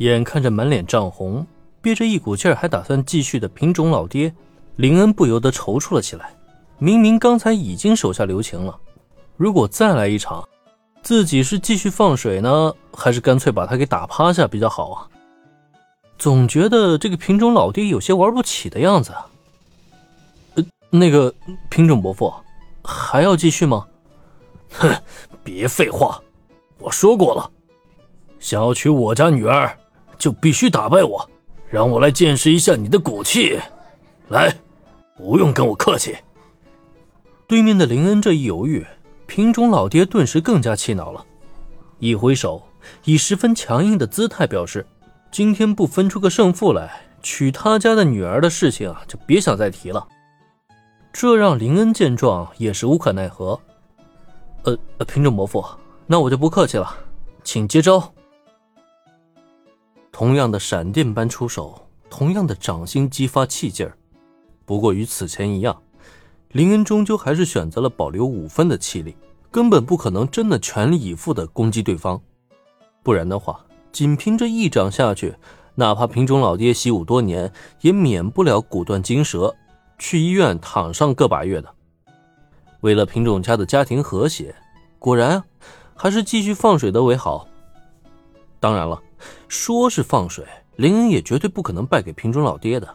眼看着满脸涨红，憋着一股劲儿还打算继续的品种老爹，林恩不由得踌躇了起来。明明刚才已经手下留情了，如果再来一场，自己是继续放水呢，还是干脆把他给打趴下比较好啊？总觉得这个品种老爹有些玩不起的样子。呃，那个品种伯父，还要继续吗？哼，别废话，我说过了，想要娶我家女儿。就必须打败我，让我来见识一下你的骨气。来，不用跟我客气。对面的林恩这一犹豫，品种老爹顿时更加气恼了，一挥手，以十分强硬的姿态表示：今天不分出个胜负来，娶他家的女儿的事情啊，就别想再提了。这让林恩见状也是无可奈何。呃，品种伯父，那我就不客气了，请接招。同样的闪电般出手，同样的掌心激发气劲儿。不过与此前一样，林恩终究还是选择了保留五分的气力，根本不可能真的全力以赴的攻击对方。不然的话，仅凭这一掌下去，哪怕品种老爹习武多年，也免不了骨断筋折，去医院躺上个把月的。为了品种家的家庭和谐，果然还是继续放水的为好。当然了。说是放水，林恩也绝对不可能败给平中老爹的。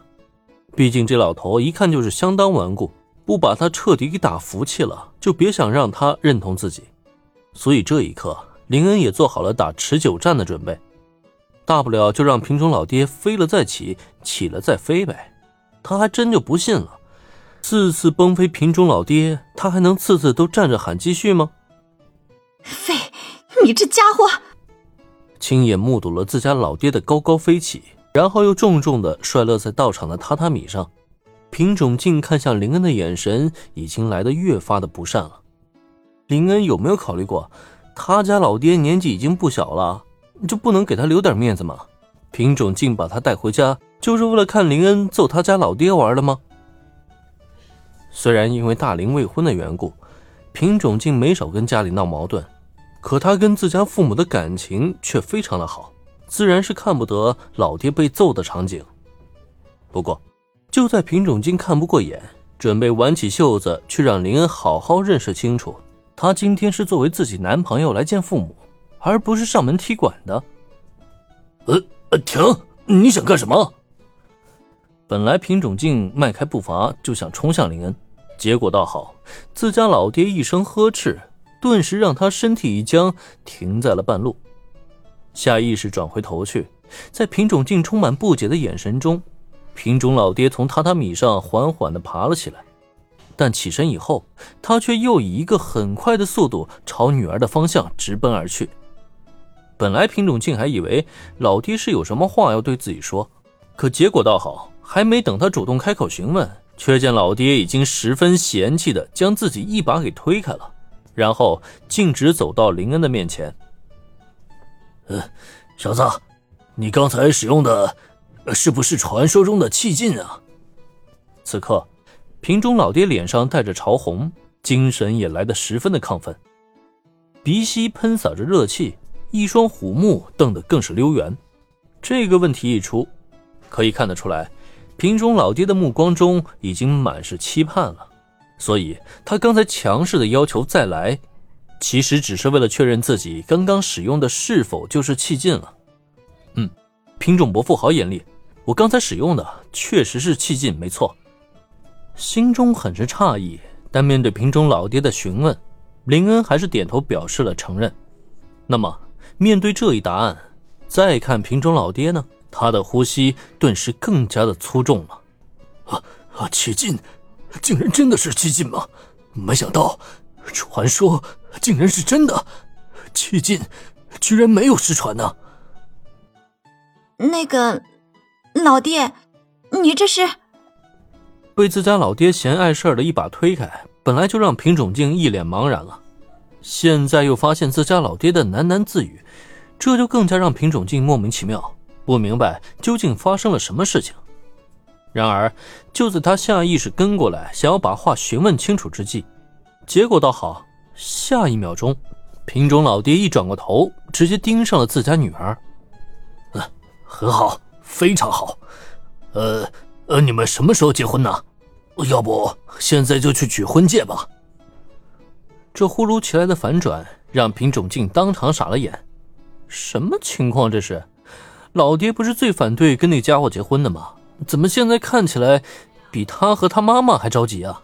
毕竟这老头一看就是相当顽固，不把他彻底给打服气了，就别想让他认同自己。所以这一刻，林恩也做好了打持久战的准备。大不了就让平中老爹飞了再起，起了再飞呗。他还真就不信了，次次崩飞平中老爹，他还能次次都站着喊继续吗？飞，你这家伙！亲眼目睹了自家老爹的高高飞起，然后又重重的摔落在道场的榻榻米上。品种镜看向林恩的眼神已经来得越发的不善了。林恩有没有考虑过，他家老爹年纪已经不小了，就不能给他留点面子吗？品种镜把他带回家，就是为了看林恩揍他家老爹玩的吗？虽然因为大龄未婚的缘故，品种镜没少跟家里闹矛盾。可他跟自家父母的感情却非常的好，自然是看不得老爹被揍的场景。不过，就在品种金看不过眼，准备挽起袖子去让林恩好好认识清楚，他今天是作为自己男朋友来见父母，而不是上门踢馆的。呃呃，停！你想干什么？本来品种镜迈开步伐就想冲向林恩，结果倒好，自家老爹一声呵斥。顿时让他身体一僵，停在了半路，下意识转回头去，在品种竟充满不解的眼神中，品种老爹从榻榻米上缓缓地爬了起来，但起身以后，他却又以一个很快的速度朝女儿的方向直奔而去。本来品种竟还以为老爹是有什么话要对自己说，可结果倒好，还没等他主动开口询问，却见老爹已经十分嫌弃地将自己一把给推开了。然后径直走到林恩的面前。嗯，小子，你刚才使用的，是不是传说中的气劲啊？此刻，瓶中老爹脸上带着潮红，精神也来得十分的亢奋，鼻息喷洒着热气，一双虎目瞪得更是溜圆。这个问题一出，可以看得出来，瓶中老爹的目光中已经满是期盼了。所以，他刚才强势的要求再来，其实只是为了确认自己刚刚使用的是否就是气劲了。嗯，品种伯父好眼力，我刚才使用的确实是气劲，没错。心中很是诧异，但面对品种老爹的询问，林恩还是点头表示了承认。那么，面对这一答案，再看品种老爹呢？他的呼吸顿时更加的粗重了。啊啊，气劲！竟然真的是七进吗？没想到，传说竟然是真的，七进居然没有失传呢。那个老爹，你这是被自家老爹嫌碍事儿的一把推开，本来就让平种镜一脸茫然了，现在又发现自家老爹的喃喃自语，这就更加让平种镜莫名其妙，不明白究竟发生了什么事情。然而，就在他下意识跟过来，想要把话询问清楚之际，结果倒好，下一秒钟，品种老爹一转过头，直接盯上了自家女儿。啊很好，非常好。呃呃，你们什么时候结婚呢？要不现在就去取婚戒吧。这忽如其来的反转让品种静当场傻了眼。什么情况这是？老爹不是最反对跟那家伙结婚的吗？怎么现在看起来比他和他妈妈还着急啊？